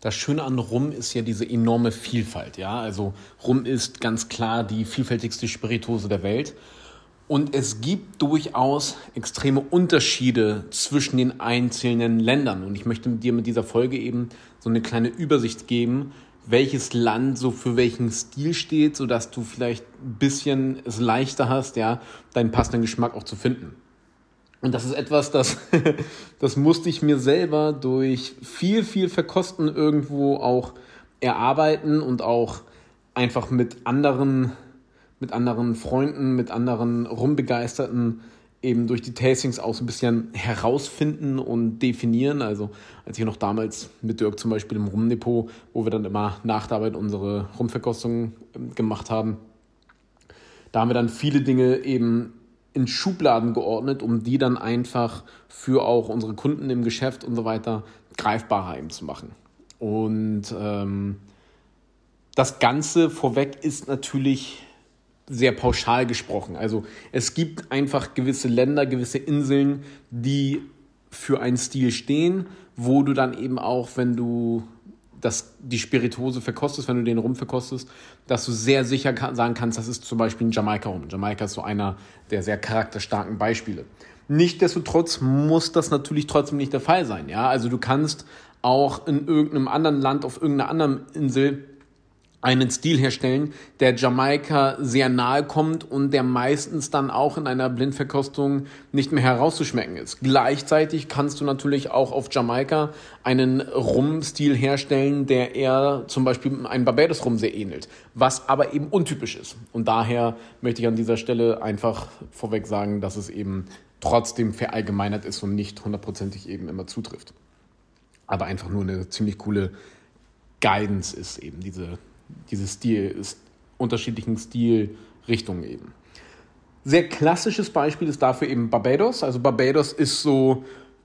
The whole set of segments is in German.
Das Schöne an Rum ist ja diese enorme Vielfalt. Ja? Also Rum ist ganz klar die vielfältigste Spirituose der Welt. Und es gibt durchaus extreme Unterschiede zwischen den einzelnen Ländern. Und ich möchte dir mit dieser Folge eben so eine kleine Übersicht geben, welches Land so für welchen Stil steht, sodass du vielleicht ein bisschen es leichter hast, ja, deinen passenden Geschmack auch zu finden. Und das ist etwas, das, das musste ich mir selber durch viel, viel Verkosten irgendwo auch erarbeiten und auch einfach mit anderen, mit anderen Freunden, mit anderen Rumbegeisterten eben durch die Tastings auch so ein bisschen herausfinden und definieren. Also als ich noch damals mit Dirk zum Beispiel im Rumdepot, wo wir dann immer nach der Arbeit unsere Rumverkostungen ähm, gemacht haben, da haben wir dann viele Dinge eben in Schubladen geordnet, um die dann einfach für auch unsere Kunden im Geschäft und so weiter greifbarer eben zu machen. Und ähm, das Ganze vorweg ist natürlich sehr pauschal gesprochen. Also es gibt einfach gewisse Länder, gewisse Inseln, die für einen Stil stehen, wo du dann eben auch, wenn du dass die Spirituose verkostest, wenn du den Rum verkostest, dass du sehr sicher sagen kannst, das ist zum Beispiel ein Jamaika-Rum. Jamaika ist so einer der sehr charakterstarken Beispiele. Nichtsdestotrotz muss das natürlich trotzdem nicht der Fall sein. Ja? Also du kannst auch in irgendeinem anderen Land, auf irgendeiner anderen Insel einen Stil herstellen, der Jamaika sehr nahe kommt und der meistens dann auch in einer Blindverkostung nicht mehr herauszuschmecken ist. Gleichzeitig kannst du natürlich auch auf Jamaika einen Rum-Stil herstellen, der eher zum Beispiel einem Barbados-Rum sehr ähnelt, was aber eben untypisch ist. Und daher möchte ich an dieser Stelle einfach vorweg sagen, dass es eben trotzdem verallgemeinert ist und nicht hundertprozentig eben immer zutrifft. Aber einfach nur eine ziemlich coole Guidance ist eben diese diese Stil, unterschiedlichen Stilrichtungen eben. Sehr klassisches Beispiel ist dafür eben Barbados. Also Barbados ist so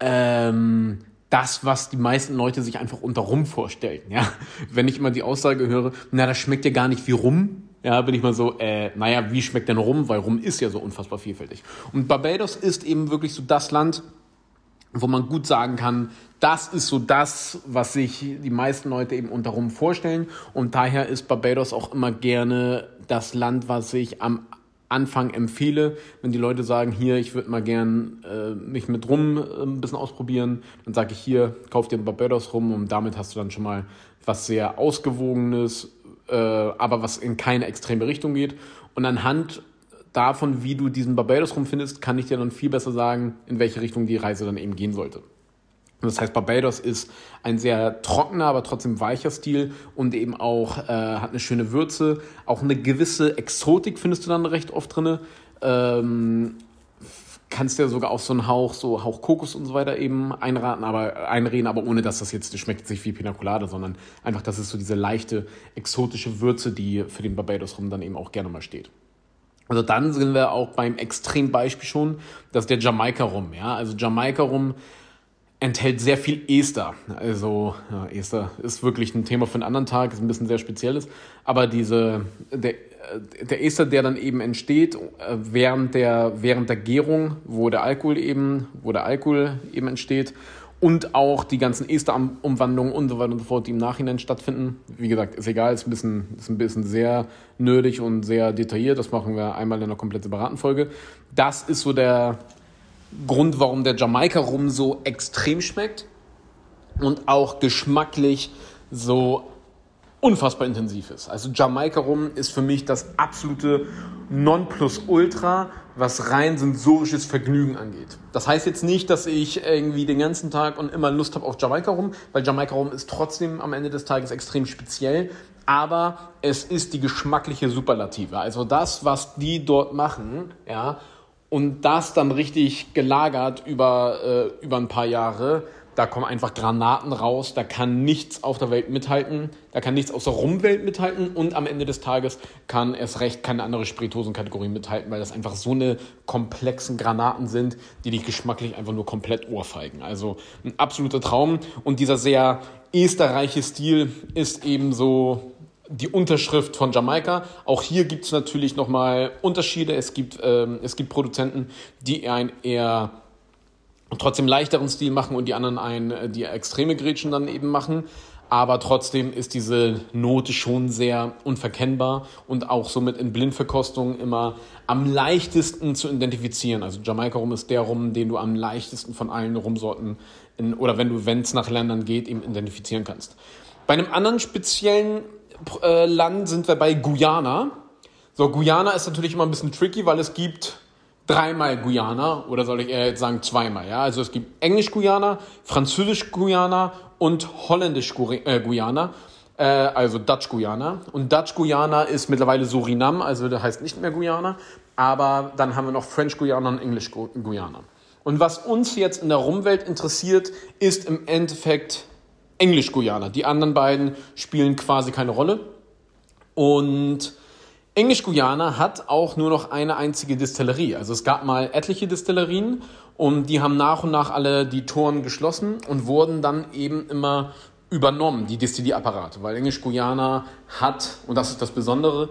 ähm, das, was die meisten Leute sich einfach unter Rum vorstellen. Ja? Wenn ich immer die Aussage höre, na, das schmeckt ja gar nicht wie Rum, ja, bin ich mal so, äh, naja, wie schmeckt denn Rum? Weil Rum ist ja so unfassbar vielfältig. Und Barbados ist eben wirklich so das Land, wo man gut sagen kann, das ist so das, was sich die meisten Leute eben unter Rum vorstellen. Und daher ist Barbados auch immer gerne das Land, was ich am Anfang empfehle. Wenn die Leute sagen, hier, ich würde mal gern äh, mich mit Rum äh, ein bisschen ausprobieren, dann sage ich hier, kauf dir ein Barbados Rum und damit hast du dann schon mal was sehr Ausgewogenes, äh, aber was in keine extreme Richtung geht. Und anhand davon, wie du diesen Barbados Rum findest, kann ich dir dann viel besser sagen, in welche Richtung die Reise dann eben gehen sollte. Das heißt, Barbados ist ein sehr trockener, aber trotzdem weicher Stil und eben auch äh, hat eine schöne Würze. Auch eine gewisse Exotik findest du dann recht oft drin. Ähm, kannst dir sogar auch so einen Hauch, so Hauch Kokos und so weiter eben einraten, aber einreden, aber ohne dass das jetzt schmeckt sich wie Pina sondern einfach, das ist so diese leichte exotische Würze, die für den Barbados rum dann eben auch gerne mal steht. Also dann sind wir auch beim Extrembeispiel schon, das ist der Jamaika rum, ja. Also Jamaika rum enthält sehr viel Ester. Also ja, Ester ist wirklich ein Thema für einen anderen Tag, ist ein bisschen sehr spezielles. Aber diese, der, der Ester, der dann eben entsteht äh, während der, während der Gärung, wo der Alkohol eben, wo der Alkohol eben entsteht und auch die ganzen Esterumwandlungen und so weiter und so fort, die im Nachhinein stattfinden. Wie gesagt, ist egal, ist ein bisschen, ist ein bisschen sehr nerdig und sehr detailliert. Das machen wir einmal in einer komplett separaten Folge. Das ist so der, Grund, warum der Jamaika-Rum so extrem schmeckt und auch geschmacklich so unfassbar intensiv ist. Also Jamaika-Rum ist für mich das absolute Nonplusultra, was rein sensorisches Vergnügen angeht. Das heißt jetzt nicht, dass ich irgendwie den ganzen Tag und immer Lust habe auf Jamaika-Rum, weil Jamaika-Rum ist trotzdem am Ende des Tages extrem speziell, aber es ist die geschmackliche Superlative. Also das, was die dort machen, ja, und das dann richtig gelagert über, äh, über ein paar Jahre. Da kommen einfach Granaten raus, da kann nichts auf der Welt mithalten, da kann nichts aus der Rumwelt mithalten und am Ende des Tages kann erst recht keine andere Spirituosenkategorie mithalten, weil das einfach so eine komplexen Granaten sind, die dich geschmacklich einfach nur komplett ohrfeigen. Also ein absoluter Traum und dieser sehr esterreiche Stil ist eben so die Unterschrift von Jamaika. Auch hier gibt es natürlich nochmal Unterschiede. Es gibt, ähm, es gibt Produzenten, die einen eher trotzdem leichteren Stil machen und die anderen einen, die extreme Gretchen dann eben machen. aber trotzdem ist diese Note schon sehr unverkennbar und auch somit in Blindverkostung immer am leichtesten zu identifizieren. Also Jamaika Rum ist der Rum, den du am leichtesten von allen Rumsorten in, oder wenn du, wenn es nach Ländern geht, eben identifizieren kannst. Bei einem anderen speziellen äh, Land sind wir bei Guyana. So, Guyana ist natürlich immer ein bisschen tricky, weil es gibt dreimal Guyana oder soll ich eher jetzt sagen zweimal. Ja? Also es gibt Englisch-Guyana, Französisch-Guyana und Holländisch-Guyana. Äh, also Dutch-Guyana. Und Dutch-Guyana ist mittlerweile Surinam, also das heißt nicht mehr Guyana. Aber dann haben wir noch French-Guyana und Englisch-Guyana. Und was uns jetzt in der Rumwelt interessiert, ist im Endeffekt Englisch-Guyana. Die anderen beiden spielen quasi keine Rolle. Und Englisch-Guyana hat auch nur noch eine einzige Distillerie. Also es gab mal etliche Distillerien und die haben nach und nach alle die Toren geschlossen und wurden dann eben immer übernommen, die Distillierapparate. Weil Englisch-Guyana hat, und das ist das Besondere,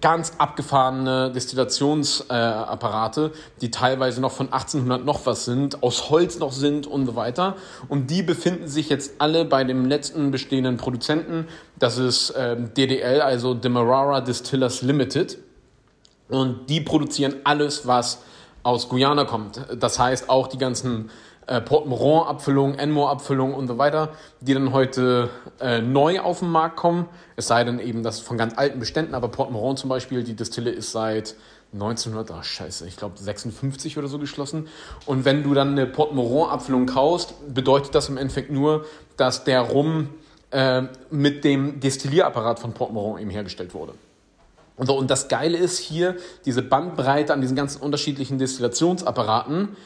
ganz abgefahrene Destillationsapparate, äh, die teilweise noch von 1800 noch was sind, aus Holz noch sind und so weiter. Und die befinden sich jetzt alle bei dem letzten bestehenden Produzenten. Das ist äh, DDL, also Demerara Distillers Limited. Und die produzieren alles, was aus Guyana kommt. Das heißt auch die ganzen äh, Port-Moron-Abfüllung, Enmore-Abfüllung und so weiter, die dann heute äh, neu auf den Markt kommen. Es sei denn eben, das von ganz alten Beständen, aber Port-Moron zum Beispiel, die Distille ist seit 1900, ach scheiße, ich glaube 56 oder so geschlossen. Und wenn du dann eine Port-Moron-Abfüllung kaufst, bedeutet das im Endeffekt nur, dass der Rum äh, mit dem Destillierapparat von Port-Moron eben hergestellt wurde. Und, so, und das Geile ist hier, diese Bandbreite an diesen ganzen unterschiedlichen Destillationsapparaten,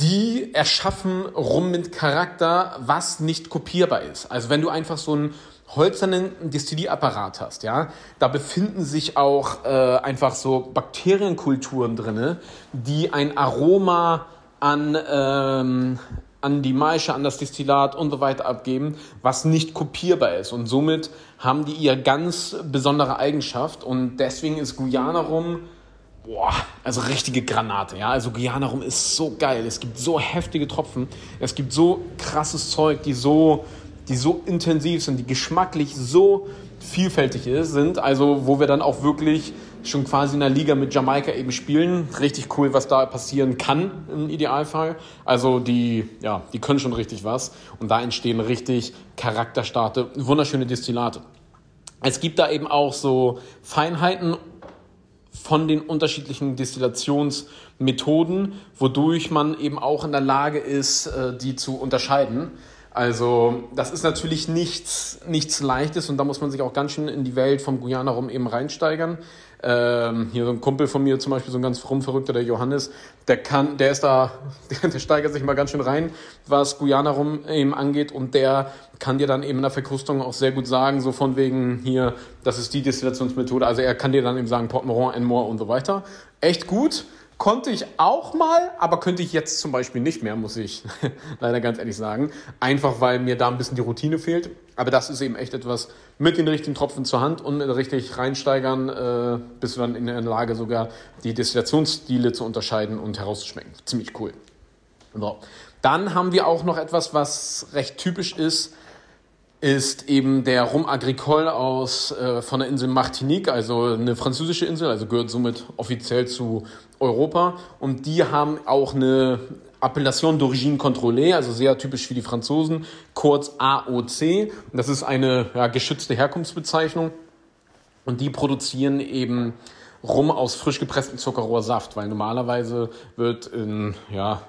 die erschaffen rum mit Charakter, was nicht kopierbar ist. Also wenn du einfach so einen holzernen Destillierapparat hast, ja, da befinden sich auch äh, einfach so Bakterienkulturen drinne, die ein Aroma an ähm, an die Maische, an das Destillat und so weiter abgeben, was nicht kopierbar ist. Und somit haben die ihr ganz besondere Eigenschaft. Und deswegen ist Guyana rum boah, also richtige Granate, ja. Also Guyana rum ist so geil. Es gibt so heftige Tropfen. Es gibt so krasses Zeug, die so, die so intensiv sind, die geschmacklich so vielfältig sind. Also, wo wir dann auch wirklich schon quasi in der Liga mit Jamaika eben spielen. Richtig cool, was da passieren kann im Idealfall. Also, die, ja, die können schon richtig was. Und da entstehen richtig charakterstarke, wunderschöne Destillate. Es gibt da eben auch so Feinheiten von den unterschiedlichen Destillationsmethoden, wodurch man eben auch in der Lage ist, äh, die zu unterscheiden. Also das ist natürlich nichts, nichts Leichtes und da muss man sich auch ganz schön in die Welt vom Guyana rum eben reinsteigern. Ähm, hier so ein Kumpel von mir zum Beispiel, so ein ganz rumverrückter, der Johannes, der kann, der ist da, der, der steigert sich mal ganz schön rein, was Guyana rum eben angeht und der kann dir dann eben in der Verkrustung auch sehr gut sagen, so von wegen hier, das ist die Destillationsmethode. Also er kann dir dann eben sagen, Port-Moron, Enmore und so weiter. Echt gut. Konnte ich auch mal, aber könnte ich jetzt zum Beispiel nicht mehr, muss ich leider ganz ehrlich sagen. Einfach weil mir da ein bisschen die Routine fehlt. Aber das ist eben echt etwas mit den richtigen Tropfen zur Hand und richtig reinsteigern, äh, bist du dann in der Lage sogar die Destillationsstile zu unterscheiden und herauszuschmecken. Ziemlich cool. So. Dann haben wir auch noch etwas, was recht typisch ist ist eben der Rum Agricole aus, äh, von der Insel Martinique, also eine französische Insel, also gehört somit offiziell zu Europa. Und die haben auch eine Appellation d'origine contrôlée, also sehr typisch für die Franzosen, kurz AOC. Das ist eine ja, geschützte Herkunftsbezeichnung. Und die produzieren eben Rum aus frisch gepresstem Zuckerrohrsaft, weil normalerweise wird in, ja,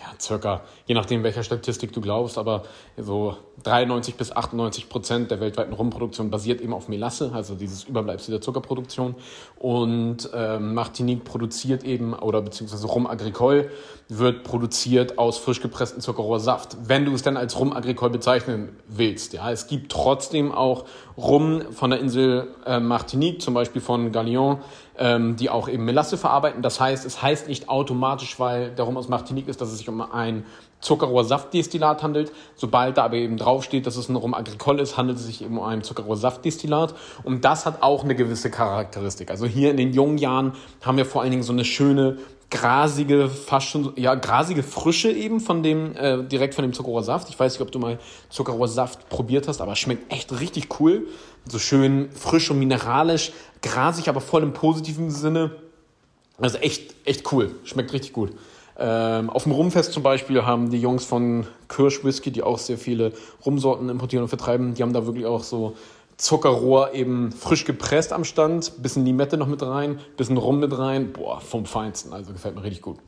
ja, circa, je nachdem welcher Statistik du glaubst, aber so 93 bis 98 Prozent der weltweiten Rumproduktion basiert eben auf Melasse, also dieses Überbleibsel der Zuckerproduktion. Und ähm, Martinique produziert eben, oder beziehungsweise Rum Agricole wird produziert aus frisch gepresstem Zuckerrohrsaft, wenn du es dann als Rum Agricole bezeichnen willst. Ja, es gibt trotzdem auch Rum von der Insel äh, Martinique, zum Beispiel von Galion, ähm, die auch eben Melasse verarbeiten. Das heißt, es heißt nicht automatisch, weil der Rum aus Martinique ist, dass es sich um ein Zuckerrohrsaftdestillat handelt. Sobald da aber eben draufsteht, dass es ein Rum Agricole ist, handelt es sich eben um ein Zuckerrohrsaftdestillat. Und das hat auch eine gewisse Charakteristik. Also hier in den jungen Jahren haben wir vor allen Dingen so eine schöne grasige, fast schon, ja, grasige Frische eben von dem, äh, direkt von dem Zuckerrohrsaft. Ich weiß nicht, ob du mal Zuckerrohrsaft probiert hast, aber schmeckt echt richtig cool. So schön frisch und mineralisch, grasig, aber voll im positiven Sinne. Also echt, echt cool. Schmeckt richtig gut. Ähm, auf dem Rumfest zum Beispiel haben die Jungs von Kirsch Whisky, die auch sehr viele Rumsorten importieren und vertreiben, die haben da wirklich auch so Zuckerrohr eben frisch gepresst am Stand, bisschen Limette noch mit rein, bisschen Rum mit rein, boah, vom Feinsten, also gefällt mir richtig gut.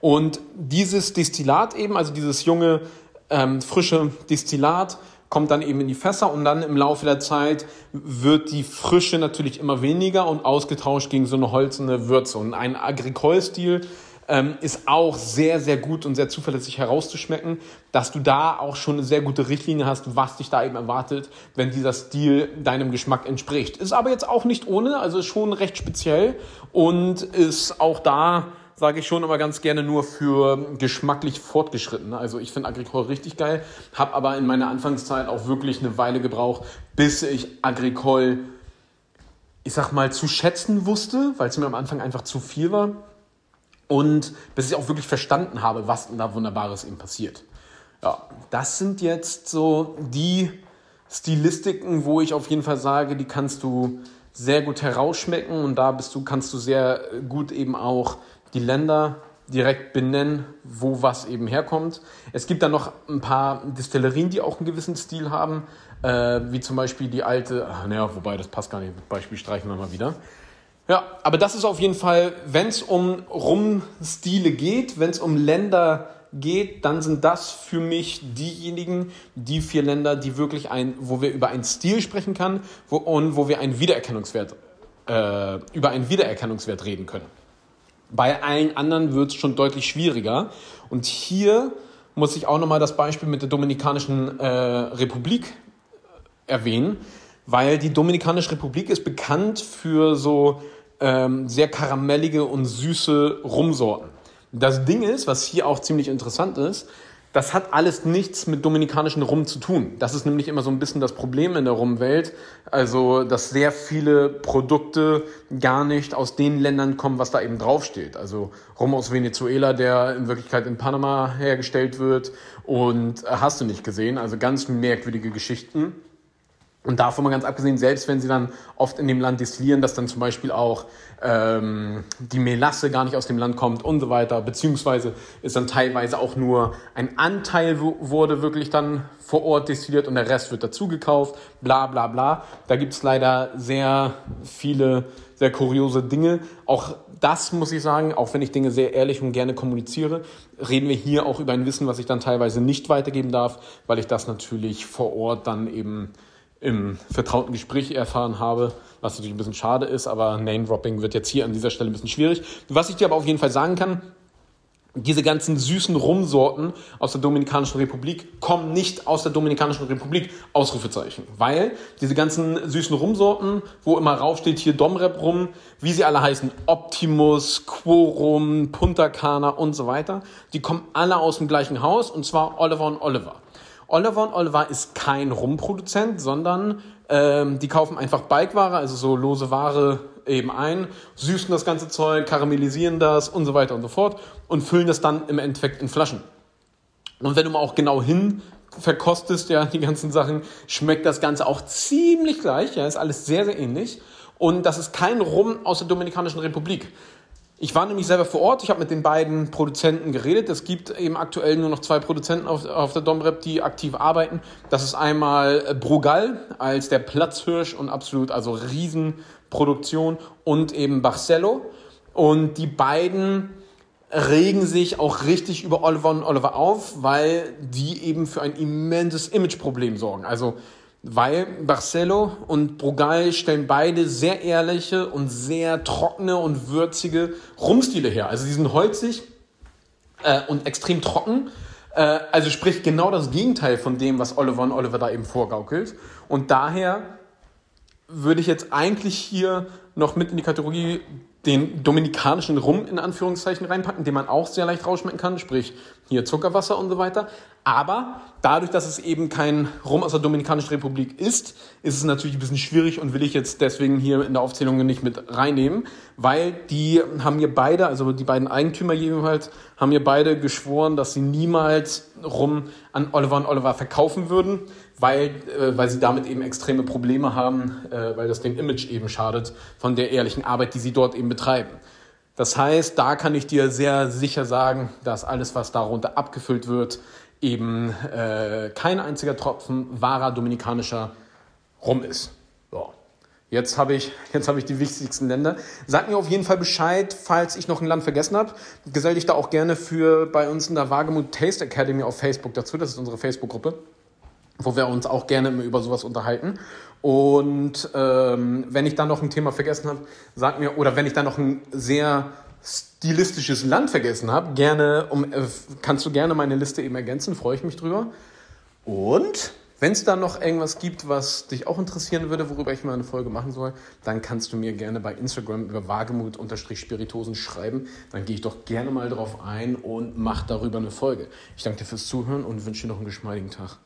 Und dieses Destillat eben, also dieses junge, ähm, frische Destillat, kommt dann eben in die Fässer und dann im Laufe der Zeit wird die Frische natürlich immer weniger und ausgetauscht gegen so eine holzende Würze. Und ein Agricole-Stil ähm, ist auch sehr, sehr gut und sehr zuverlässig herauszuschmecken, dass du da auch schon eine sehr gute Richtlinie hast, was dich da eben erwartet, wenn dieser Stil deinem Geschmack entspricht. Ist aber jetzt auch nicht ohne, also schon recht speziell und ist auch da sage ich schon immer ganz gerne nur für geschmacklich Fortgeschrittene. Also ich finde Agricole richtig geil, habe aber in meiner Anfangszeit auch wirklich eine Weile gebraucht, bis ich Agricole, ich sag mal, zu schätzen wusste, weil es mir am Anfang einfach zu viel war und bis ich auch wirklich verstanden habe, was da Wunderbares eben passiert. Ja, das sind jetzt so die Stilistiken, wo ich auf jeden Fall sage, die kannst du sehr gut herausschmecken und da bist du, kannst du sehr gut eben auch die Länder direkt benennen, wo was eben herkommt. Es gibt dann noch ein paar Distillerien, die auch einen gewissen Stil haben, äh, wie zum Beispiel die alte, naja, wobei das passt gar nicht, Beispiel streichen wir mal wieder. Ja, aber das ist auf jeden Fall, wenn es um Rumstile geht, wenn es um Länder geht, dann sind das für mich diejenigen, die vier Länder, die wirklich ein, wo wir über einen Stil sprechen können wo, und wo wir einen Wiedererkennungswert, äh, über einen Wiedererkennungswert reden können. Bei allen anderen wird es schon deutlich schwieriger. Und hier muss ich auch nochmal das Beispiel mit der Dominikanischen äh, Republik erwähnen, weil die Dominikanische Republik ist bekannt für so ähm, sehr karamellige und süße Rumsorten. Das Ding ist, was hier auch ziemlich interessant ist, das hat alles nichts mit dominikanischen Rum zu tun. Das ist nämlich immer so ein bisschen das Problem in der Rumwelt. Also, dass sehr viele Produkte gar nicht aus den Ländern kommen, was da eben draufsteht. Also Rum aus Venezuela, der in Wirklichkeit in Panama hergestellt wird und äh, hast du nicht gesehen. Also ganz merkwürdige Geschichten. Und davon mal ganz abgesehen, selbst wenn sie dann oft in dem Land destillieren, dass dann zum Beispiel auch ähm, die Melasse gar nicht aus dem Land kommt und so weiter, beziehungsweise ist dann teilweise auch nur ein Anteil wurde wirklich dann vor Ort destilliert und der Rest wird dazu gekauft, bla bla bla. Da gibt's leider sehr viele, sehr kuriose Dinge. Auch das muss ich sagen, auch wenn ich Dinge sehr ehrlich und gerne kommuniziere, reden wir hier auch über ein Wissen, was ich dann teilweise nicht weitergeben darf, weil ich das natürlich vor Ort dann eben im vertrauten Gespräch erfahren habe, was natürlich ein bisschen schade ist, aber Name-Dropping wird jetzt hier an dieser Stelle ein bisschen schwierig. Was ich dir aber auf jeden Fall sagen kann, diese ganzen süßen Rumsorten aus der Dominikanischen Republik kommen nicht aus der Dominikanischen Republik, Ausrufezeichen. Weil diese ganzen süßen Rumsorten, wo immer raufsteht hier Domrep rum, wie sie alle heißen, Optimus, Quorum, Punta Cana und so weiter, die kommen alle aus dem gleichen Haus und zwar Oliver und Oliver. Oliver Oliver ist kein Rumproduzent, sondern ähm, die kaufen einfach Bikeware, also so lose Ware eben ein, süßen das ganze Zeug, karamellisieren das und so weiter und so fort und füllen das dann im Endeffekt in Flaschen. Und wenn du mal auch genau hin verkostest, ja, die ganzen Sachen, schmeckt das Ganze auch ziemlich gleich, ja, ist alles sehr, sehr ähnlich. Und das ist kein Rum aus der Dominikanischen Republik. Ich war nämlich selber vor Ort, ich habe mit den beiden Produzenten geredet. Es gibt eben aktuell nur noch zwei Produzenten auf, auf der Domrep, die aktiv arbeiten. Das ist einmal Brugal als der Platzhirsch und absolut, also Riesenproduktion und eben Barcelo. Und die beiden regen sich auch richtig über Oliver und Oliver auf, weil die eben für ein immenses Imageproblem sorgen. Also weil Barcelo und Brugal stellen beide sehr ehrliche und sehr trockene und würzige Rumstile her. Also die sind holzig äh, und extrem trocken. Äh, also sprich genau das Gegenteil von dem, was Oliver und Oliver da eben vorgaukelt. Und daher würde ich jetzt eigentlich hier noch mit in die Kategorie den dominikanischen Rum in Anführungszeichen reinpacken, den man auch sehr leicht rausschmecken kann, sprich hier Zuckerwasser und so weiter. Aber dadurch, dass es eben kein Rum aus der Dominikanischen Republik ist, ist es natürlich ein bisschen schwierig und will ich jetzt deswegen hier in der Aufzählung nicht mit reinnehmen, weil die haben mir beide, also die beiden Eigentümer jeweils, haben mir beide geschworen, dass sie niemals Rum an Oliver und Oliver verkaufen würden, weil, äh, weil sie damit eben extreme Probleme haben, äh, weil das dem Image eben schadet von der ehrlichen Arbeit, die sie dort eben betreiben. Das heißt, da kann ich dir sehr sicher sagen, dass alles, was darunter abgefüllt wird, eben äh, kein einziger Tropfen wahrer dominikanischer Rum ist. So. Jetzt habe ich, jetzt habe ich die wichtigsten Länder. Sag mir auf jeden Fall Bescheid, falls ich noch ein Land vergessen habe. Gesell dich da auch gerne für bei uns in der Wagemut Taste Academy auf Facebook dazu. Das ist unsere Facebook-Gruppe, wo wir uns auch gerne über sowas unterhalten. Und ähm, wenn ich dann noch ein Thema vergessen habe, sag mir, oder wenn ich dann noch ein sehr stilistisches Land vergessen habe, gerne, um, äh, kannst du gerne meine Liste eben ergänzen, freue ich mich drüber. Und wenn es da noch irgendwas gibt, was dich auch interessieren würde, worüber ich mal eine Folge machen soll, dann kannst du mir gerne bei Instagram über wagemut-spiritosen schreiben. Dann gehe ich doch gerne mal drauf ein und mache darüber eine Folge. Ich danke dir fürs Zuhören und wünsche dir noch einen geschmeidigen Tag.